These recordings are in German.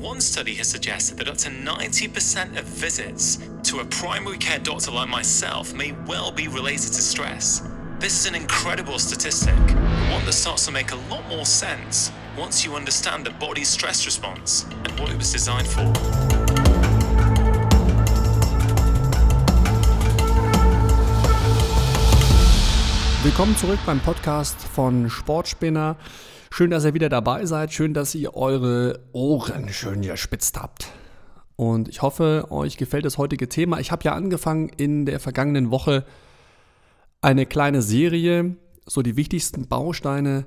One study has suggested that up to 90% of visits to a primary care doctor like myself may well be related to stress. This is an incredible statistic, one that starts to make a lot more sense once you understand the body's stress response and what it was designed for. Willkommen zurück beim Podcast von Sportspinner. Schön, dass ihr wieder dabei seid. Schön, dass ihr eure Ohren schön gespitzt habt. Und ich hoffe, euch gefällt das heutige Thema. Ich habe ja angefangen in der vergangenen Woche eine kleine Serie, so die wichtigsten Bausteine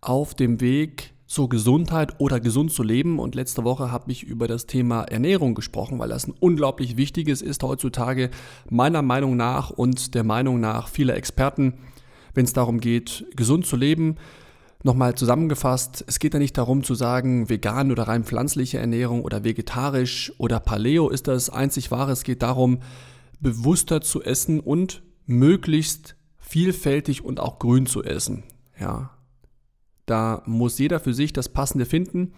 auf dem Weg zur Gesundheit oder gesund zu leben. Und letzte Woche habe ich über das Thema Ernährung gesprochen, weil das ein unglaublich wichtiges ist heutzutage, meiner Meinung nach und der Meinung nach vieler Experten, wenn es darum geht, gesund zu leben. Nochmal zusammengefasst, es geht ja nicht darum zu sagen, vegan oder rein pflanzliche Ernährung oder vegetarisch oder Paleo ist das einzig wahre. Es geht darum, bewusster zu essen und möglichst vielfältig und auch grün zu essen. Ja, da muss jeder für sich das Passende finden.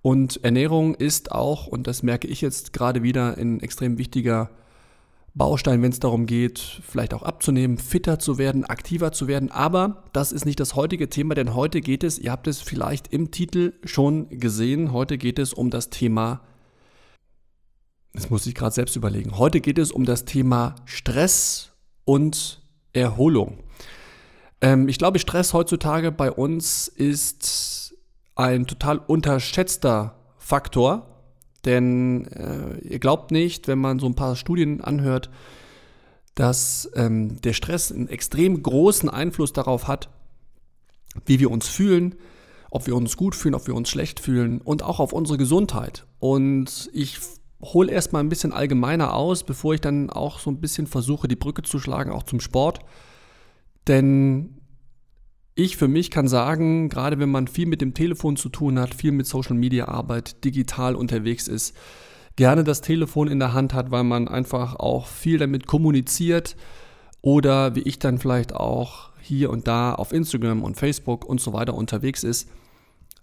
Und Ernährung ist auch, und das merke ich jetzt gerade wieder, ein extrem wichtiger Baustein, wenn es darum geht, vielleicht auch abzunehmen, fitter zu werden, aktiver zu werden. Aber das ist nicht das heutige Thema, denn heute geht es, ihr habt es vielleicht im Titel schon gesehen, heute geht es um das Thema, das muss ich gerade selbst überlegen, heute geht es um das Thema Stress und Erholung. Ähm, ich glaube, Stress heutzutage bei uns ist ein total unterschätzter Faktor denn äh, ihr glaubt nicht, wenn man so ein paar Studien anhört, dass ähm, der Stress einen extrem großen Einfluss darauf hat, wie wir uns fühlen, ob wir uns gut fühlen, ob wir uns schlecht fühlen und auch auf unsere Gesundheit. Und ich hole erstmal ein bisschen allgemeiner aus, bevor ich dann auch so ein bisschen versuche, die Brücke zu schlagen, auch zum Sport. Denn ich für mich kann sagen, gerade wenn man viel mit dem Telefon zu tun hat, viel mit Social Media Arbeit, digital unterwegs ist, gerne das Telefon in der Hand hat, weil man einfach auch viel damit kommuniziert oder wie ich dann vielleicht auch hier und da auf Instagram und Facebook und so weiter unterwegs ist,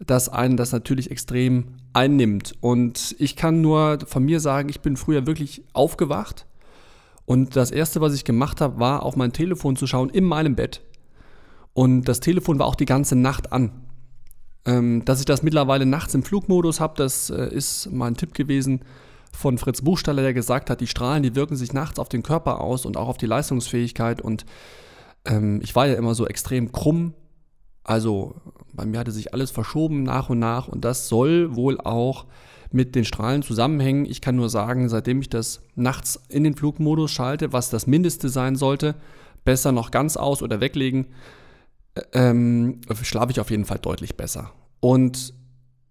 dass einen das natürlich extrem einnimmt. Und ich kann nur von mir sagen, ich bin früher wirklich aufgewacht und das Erste, was ich gemacht habe, war auf mein Telefon zu schauen in meinem Bett und das Telefon war auch die ganze Nacht an. Ähm, dass ich das mittlerweile nachts im Flugmodus habe, das äh, ist mal ein Tipp gewesen von Fritz Buchstaller, der gesagt hat, die Strahlen, die wirken sich nachts auf den Körper aus und auch auf die Leistungsfähigkeit. Und ähm, ich war ja immer so extrem krumm. Also bei mir hatte sich alles verschoben nach und nach und das soll wohl auch mit den Strahlen zusammenhängen. Ich kann nur sagen, seitdem ich das nachts in den Flugmodus schalte, was das Mindeste sein sollte, besser noch ganz aus oder weglegen, ähm, schlafe ich auf jeden Fall deutlich besser. Und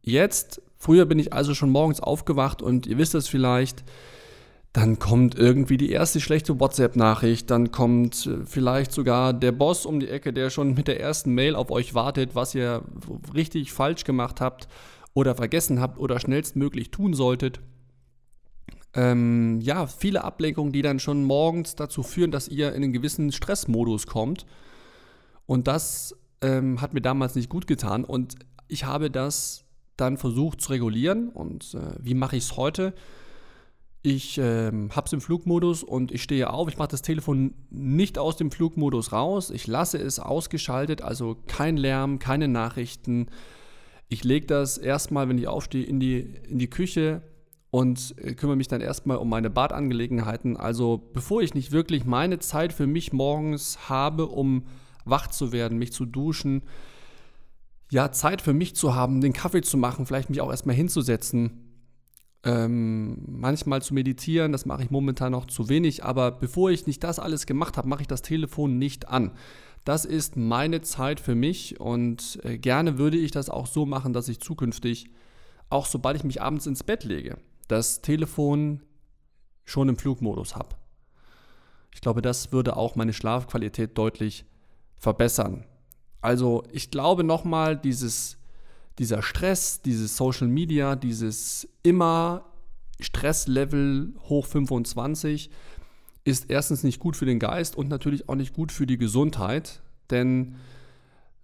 jetzt, früher bin ich also schon morgens aufgewacht und ihr wisst es vielleicht, dann kommt irgendwie die erste schlechte WhatsApp-Nachricht, dann kommt äh, vielleicht sogar der Boss um die Ecke, der schon mit der ersten Mail auf euch wartet, was ihr richtig falsch gemacht habt oder vergessen habt oder schnellstmöglich tun solltet. Ähm, ja, viele Ablenkungen, die dann schon morgens dazu führen, dass ihr in einen gewissen Stressmodus kommt und das ähm, hat mir damals nicht gut getan. Und ich habe das dann versucht zu regulieren. Und äh, wie mache ich es heute? Ich ähm, habe es im Flugmodus und ich stehe auf. Ich mache das Telefon nicht aus dem Flugmodus raus. Ich lasse es ausgeschaltet, also kein Lärm, keine Nachrichten. Ich lege das erstmal, wenn ich aufstehe, in die, in die Küche und äh, kümmere mich dann erstmal um meine Badangelegenheiten. Also bevor ich nicht wirklich meine Zeit für mich morgens habe, um wach zu werden, mich zu duschen, ja, Zeit für mich zu haben, den Kaffee zu machen, vielleicht mich auch erstmal hinzusetzen, ähm, manchmal zu meditieren, das mache ich momentan noch zu wenig, aber bevor ich nicht das alles gemacht habe, mache ich das Telefon nicht an. Das ist meine Zeit für mich und äh, gerne würde ich das auch so machen, dass ich zukünftig, auch sobald ich mich abends ins Bett lege, das Telefon schon im Flugmodus habe. Ich glaube, das würde auch meine Schlafqualität deutlich verbessern. Also ich glaube nochmal, dieses, dieser Stress, dieses Social Media, dieses immer Stresslevel hoch 25 ist erstens nicht gut für den Geist und natürlich auch nicht gut für die Gesundheit, denn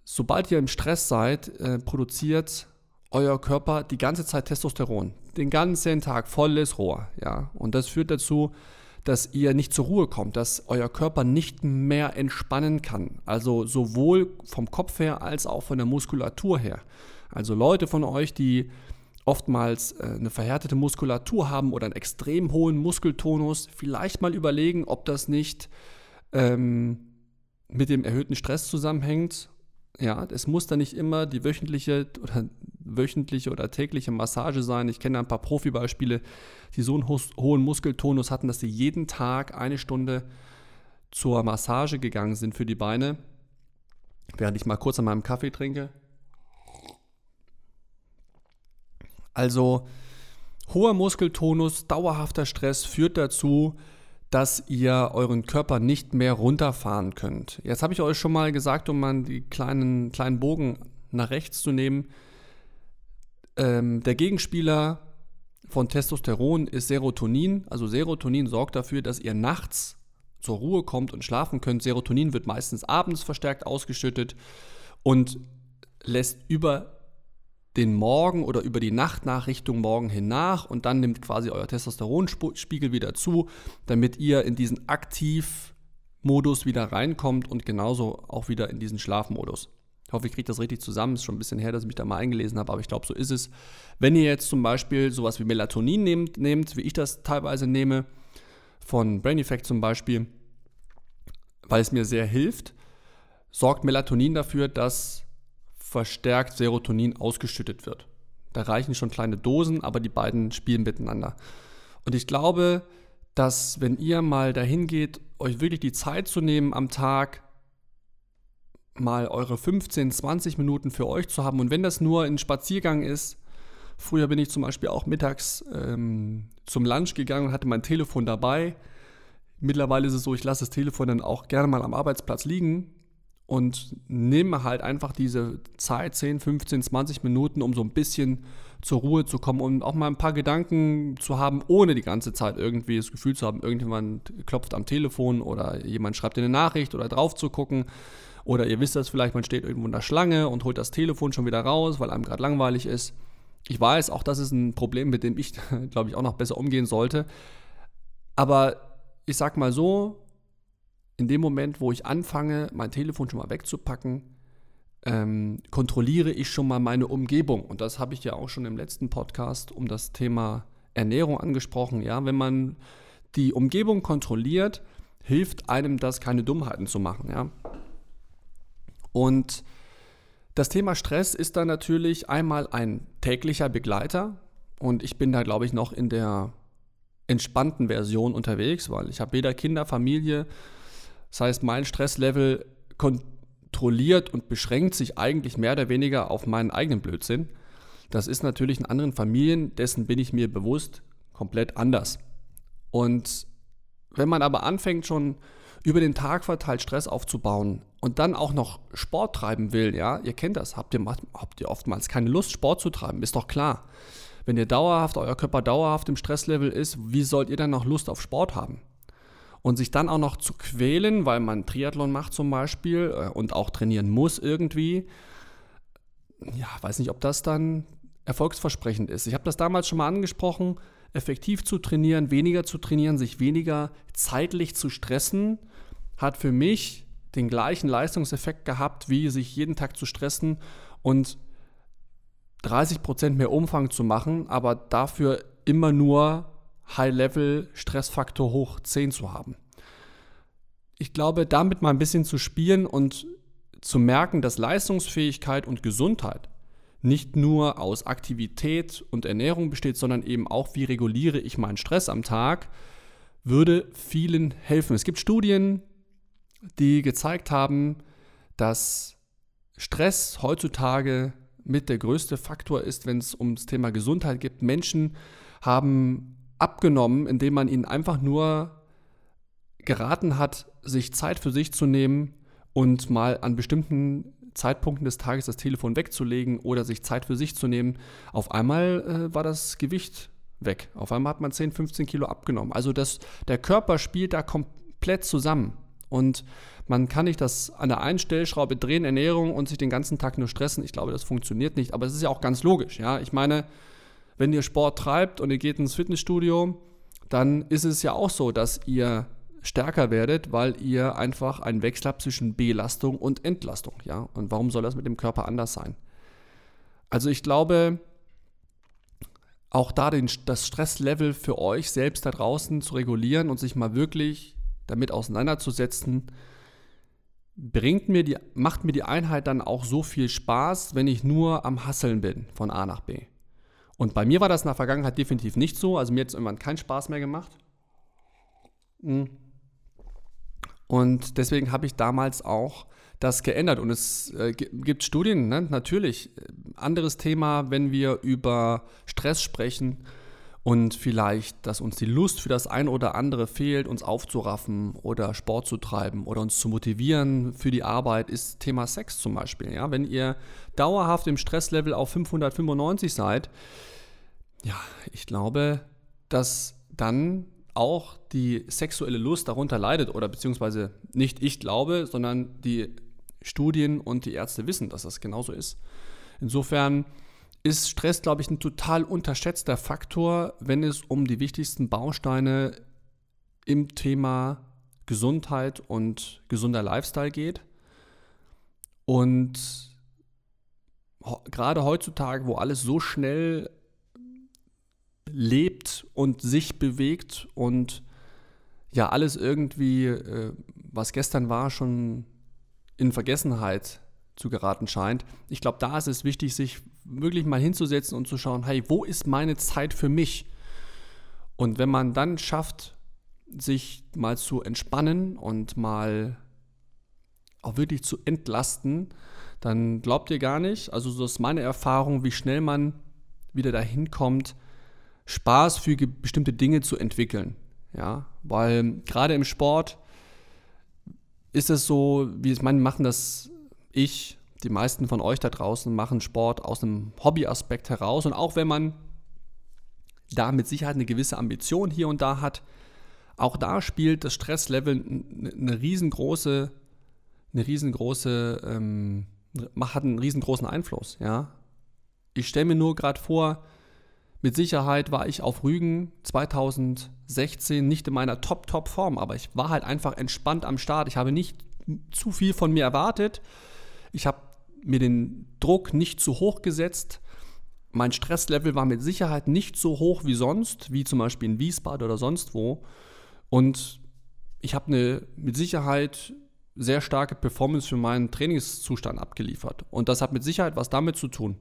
sobald ihr im Stress seid, äh, produziert euer Körper die ganze Zeit Testosteron. Den ganzen Tag volles Rohr. Ja? Und das führt dazu, dass ihr nicht zur Ruhe kommt, dass euer Körper nicht mehr entspannen kann. Also sowohl vom Kopf her als auch von der Muskulatur her. Also Leute von euch, die oftmals äh, eine verhärtete Muskulatur haben oder einen extrem hohen Muskeltonus, vielleicht mal überlegen, ob das nicht ähm, mit dem erhöhten Stress zusammenhängt. Ja, es muss dann nicht immer die wöchentliche oder wöchentliche oder tägliche Massage sein. Ich kenne ein paar Profibeispiele, die so einen ho hohen Muskeltonus hatten, dass sie jeden Tag eine Stunde zur Massage gegangen sind für die Beine. Während ich mal kurz an meinem Kaffee trinke. Also hoher Muskeltonus, dauerhafter Stress führt dazu, dass ihr euren Körper nicht mehr runterfahren könnt. Jetzt habe ich euch schon mal gesagt, um mal die kleinen, kleinen Bogen nach rechts zu nehmen. Ähm, der Gegenspieler von Testosteron ist Serotonin. Also Serotonin sorgt dafür, dass ihr nachts zur Ruhe kommt und schlafen könnt. Serotonin wird meistens abends verstärkt ausgeschüttet und lässt über den Morgen oder über die Nacht nach Richtung Morgen hin nach und dann nimmt quasi euer Testosteronspiegel wieder zu, damit ihr in diesen Aktivmodus wieder reinkommt und genauso auch wieder in diesen Schlafmodus. Ich hoffe, ich kriege das richtig zusammen. Ist schon ein bisschen her, dass ich mich da mal eingelesen habe, aber ich glaube, so ist es. Wenn ihr jetzt zum Beispiel sowas wie Melatonin nehmt, nehmt wie ich das teilweise nehme, von Brain Effect zum Beispiel, weil es mir sehr hilft, sorgt Melatonin dafür, dass verstärkt Serotonin ausgeschüttet wird. Da reichen schon kleine Dosen, aber die beiden spielen miteinander. Und ich glaube, dass wenn ihr mal dahin geht, euch wirklich die Zeit zu nehmen am Tag, mal eure 15, 20 Minuten für euch zu haben und wenn das nur ein Spaziergang ist, früher bin ich zum Beispiel auch mittags ähm, zum Lunch gegangen und hatte mein Telefon dabei. Mittlerweile ist es so, ich lasse das Telefon dann auch gerne mal am Arbeitsplatz liegen, und nehme halt einfach diese Zeit, 10, 15, 20 Minuten, um so ein bisschen zur Ruhe zu kommen und auch mal ein paar Gedanken zu haben, ohne die ganze Zeit irgendwie das Gefühl zu haben, irgendjemand klopft am Telefon oder jemand schreibt dir eine Nachricht oder drauf zu gucken. Oder ihr wisst das vielleicht, man steht irgendwo in der Schlange und holt das Telefon schon wieder raus, weil einem gerade langweilig ist. Ich weiß, auch das ist ein Problem, mit dem ich, glaube ich, auch noch besser umgehen sollte. Aber ich sag mal so, in dem Moment, wo ich anfange, mein Telefon schon mal wegzupacken, ähm, kontrolliere ich schon mal meine Umgebung. Und das habe ich ja auch schon im letzten Podcast um das Thema Ernährung angesprochen. Ja, wenn man die Umgebung kontrolliert, hilft einem das, keine Dummheiten zu machen. Ja. Und das Thema Stress ist dann natürlich einmal ein täglicher Begleiter. Und ich bin da, glaube ich, noch in der entspannten Version unterwegs, weil ich habe weder Kinder, Familie, das heißt, mein Stresslevel kontrolliert und beschränkt sich eigentlich mehr oder weniger auf meinen eigenen Blödsinn. Das ist natürlich in anderen Familien, dessen bin ich mir bewusst, komplett anders. Und wenn man aber anfängt schon über den Tag verteilt Stress aufzubauen und dann auch noch Sport treiben will, ja, ihr kennt das, habt ihr, habt ihr oftmals keine Lust, Sport zu treiben, ist doch klar. Wenn ihr dauerhaft, euer Körper dauerhaft im Stresslevel ist, wie sollt ihr dann noch Lust auf Sport haben? Und sich dann auch noch zu quälen, weil man Triathlon macht zum Beispiel äh, und auch trainieren muss irgendwie, ja, weiß nicht, ob das dann erfolgsversprechend ist. Ich habe das damals schon mal angesprochen, effektiv zu trainieren, weniger zu trainieren, sich weniger zeitlich zu stressen, hat für mich den gleichen Leistungseffekt gehabt, wie sich jeden Tag zu stressen und 30% mehr Umfang zu machen, aber dafür immer nur High-Level Stressfaktor hoch 10 zu haben. Ich glaube, damit mal ein bisschen zu spielen und zu merken, dass Leistungsfähigkeit und Gesundheit nicht nur aus Aktivität und Ernährung besteht, sondern eben auch, wie reguliere ich meinen Stress am Tag, würde vielen helfen. Es gibt Studien, die gezeigt haben, dass Stress heutzutage mit der größte Faktor ist, wenn es ums Thema Gesundheit geht. Menschen haben abgenommen, indem man ihnen einfach nur geraten hat, sich Zeit für sich zu nehmen und mal an bestimmten Zeitpunkten des Tages das Telefon wegzulegen oder sich Zeit für sich zu nehmen. Auf einmal äh, war das Gewicht weg. Auf einmal hat man 10, 15 Kilo abgenommen. Also das, der Körper spielt da komplett zusammen. Und man kann nicht das an der einen Stellschraube drehen, Ernährung und sich den ganzen Tag nur stressen. Ich glaube, das funktioniert nicht. Aber es ist ja auch ganz logisch. Ja? Ich meine, wenn ihr Sport treibt und ihr geht ins Fitnessstudio, dann ist es ja auch so, dass ihr stärker werdet, weil ihr einfach einen Wechsel habt zwischen Belastung und Entlastung. Ja? Und warum soll das mit dem Körper anders sein? Also ich glaube, auch da den, das Stresslevel für euch selbst da draußen zu regulieren und sich mal wirklich damit auseinanderzusetzen, bringt mir die, macht mir die Einheit dann auch so viel Spaß, wenn ich nur am Hasseln bin von A nach B. Und bei mir war das in der Vergangenheit definitiv nicht so. Also mir hat es irgendwann keinen Spaß mehr gemacht. Hm. Und deswegen habe ich damals auch das geändert. Und es äh, gibt Studien, ne? natürlich. Anderes Thema, wenn wir über Stress sprechen und vielleicht, dass uns die Lust für das eine oder andere fehlt, uns aufzuraffen oder Sport zu treiben oder uns zu motivieren für die Arbeit, ist Thema Sex zum Beispiel. Ja? Wenn ihr dauerhaft im Stresslevel auf 595 seid, ja, ich glaube, dass dann auch die sexuelle Lust darunter leidet oder beziehungsweise nicht ich glaube, sondern die Studien und die Ärzte wissen, dass das genauso ist. Insofern ist Stress, glaube ich, ein total unterschätzter Faktor, wenn es um die wichtigsten Bausteine im Thema Gesundheit und gesunder Lifestyle geht. Und gerade heutzutage, wo alles so schnell lebt und sich bewegt und ja alles irgendwie, äh, was gestern war, schon in Vergessenheit zu geraten scheint. Ich glaube, da ist es wichtig, sich wirklich mal hinzusetzen und zu schauen, hey, wo ist meine Zeit für mich? Und wenn man dann schafft, sich mal zu entspannen und mal auch wirklich zu entlasten, dann glaubt ihr gar nicht, also das ist meine Erfahrung, wie schnell man wieder dahin kommt, Spaß für bestimmte Dinge zu entwickeln. Ja, weil gerade im Sport ist es so, wie es meine, machen das ich, die meisten von euch da draußen machen Sport aus einem Hobbyaspekt heraus. Und auch wenn man da mit Sicherheit eine gewisse Ambition hier und da hat, auch da spielt das Stresslevel eine riesengroße, eine riesengroße, ähm, hat einen riesengroßen Einfluss. Ja? Ich stelle mir nur gerade vor, mit Sicherheit war ich auf Rügen 2016 nicht in meiner Top-Top-Form, aber ich war halt einfach entspannt am Start. Ich habe nicht zu viel von mir erwartet. Ich habe mir den Druck nicht zu hoch gesetzt. Mein Stresslevel war mit Sicherheit nicht so hoch wie sonst, wie zum Beispiel in Wiesbaden oder sonst wo. Und ich habe eine mit Sicherheit sehr starke Performance für meinen Trainingszustand abgeliefert. Und das hat mit Sicherheit was damit zu tun.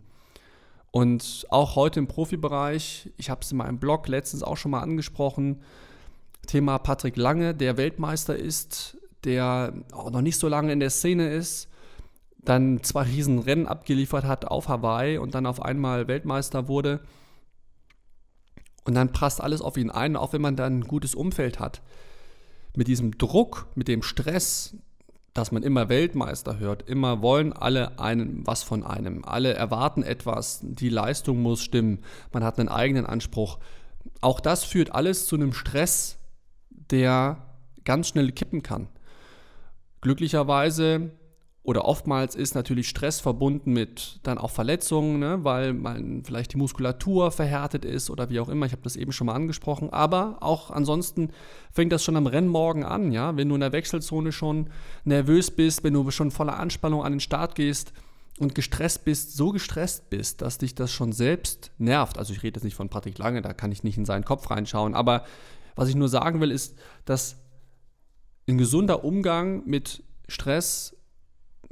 Und auch heute im Profibereich, ich habe es in meinem Blog letztens auch schon mal angesprochen, Thema Patrick Lange, der Weltmeister ist, der auch noch nicht so lange in der Szene ist, dann zwei Riesenrennen abgeliefert hat auf Hawaii und dann auf einmal Weltmeister wurde. Und dann passt alles auf ihn ein, auch wenn man dann ein gutes Umfeld hat. Mit diesem Druck, mit dem Stress, dass man immer Weltmeister hört. Immer wollen alle einen was von einem. Alle erwarten etwas. Die Leistung muss stimmen. Man hat einen eigenen Anspruch. Auch das führt alles zu einem Stress, der ganz schnell kippen kann. Glücklicherweise oder oftmals ist natürlich Stress verbunden mit dann auch Verletzungen, ne, weil man vielleicht die Muskulatur verhärtet ist oder wie auch immer. Ich habe das eben schon mal angesprochen. Aber auch ansonsten fängt das schon am Rennmorgen an, ja. Wenn du in der Wechselzone schon nervös bist, wenn du schon voller Anspannung an den Start gehst und gestresst bist, so gestresst bist, dass dich das schon selbst nervt. Also ich rede jetzt nicht von Patrick Lange, da kann ich nicht in seinen Kopf reinschauen. Aber was ich nur sagen will, ist, dass ein gesunder Umgang mit Stress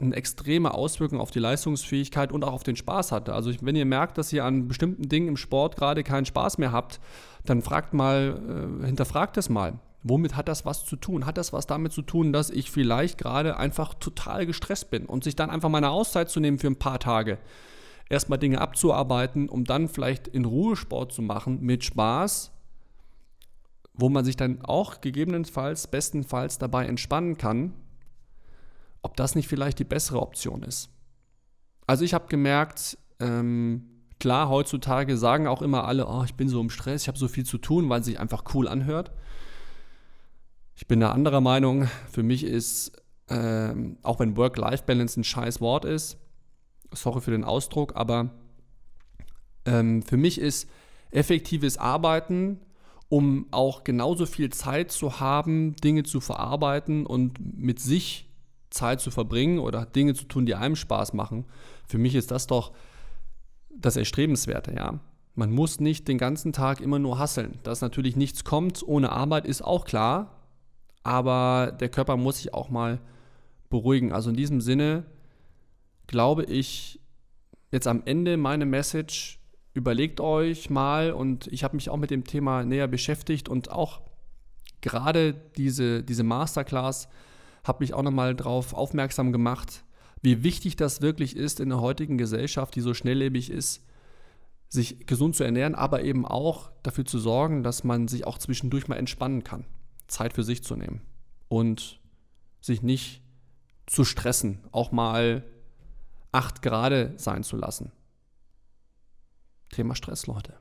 eine extreme Auswirkung auf die Leistungsfähigkeit und auch auf den Spaß hatte. Also wenn ihr merkt, dass ihr an bestimmten Dingen im Sport gerade keinen Spaß mehr habt, dann fragt mal, äh, hinterfragt es mal. Womit hat das was zu tun? Hat das was damit zu tun, dass ich vielleicht gerade einfach total gestresst bin und sich dann einfach meine Auszeit zu nehmen für ein paar Tage, erstmal Dinge abzuarbeiten, um dann vielleicht in Ruhe Sport zu machen mit Spaß, wo man sich dann auch gegebenenfalls, bestenfalls dabei entspannen kann, ob das nicht vielleicht die bessere Option ist. Also ich habe gemerkt, ähm, klar, heutzutage sagen auch immer alle, oh, ich bin so im Stress, ich habe so viel zu tun, weil es sich einfach cool anhört. Ich bin da anderer Meinung. Für mich ist, ähm, auch wenn Work-Life-Balance ein scheiß Wort ist, sorry für den Ausdruck, aber ähm, für mich ist effektives Arbeiten, um auch genauso viel Zeit zu haben, Dinge zu verarbeiten und mit sich Zeit zu verbringen oder Dinge zu tun, die einem Spaß machen. Für mich ist das doch das Erstrebenswerte, ja. Man muss nicht den ganzen Tag immer nur hasseln. Dass natürlich nichts kommt ohne Arbeit, ist auch klar. Aber der Körper muss sich auch mal beruhigen. Also in diesem Sinne glaube ich, jetzt am Ende meine Message, überlegt euch mal und ich habe mich auch mit dem Thema näher beschäftigt und auch gerade diese, diese Masterclass hat mich auch nochmal darauf aufmerksam gemacht, wie wichtig das wirklich ist in der heutigen Gesellschaft, die so schnelllebig ist, sich gesund zu ernähren, aber eben auch dafür zu sorgen, dass man sich auch zwischendurch mal entspannen kann, Zeit für sich zu nehmen und sich nicht zu stressen, auch mal acht Grad sein zu lassen. Thema Stress, Leute.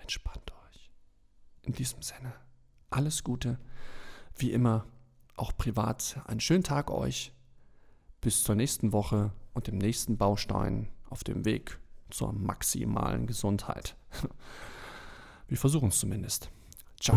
Entspannt euch. In diesem Sinne, alles Gute. Wie immer, auch privat, einen schönen Tag euch. Bis zur nächsten Woche und dem nächsten Baustein auf dem Weg zur maximalen Gesundheit. Wir versuchen es zumindest. Ciao.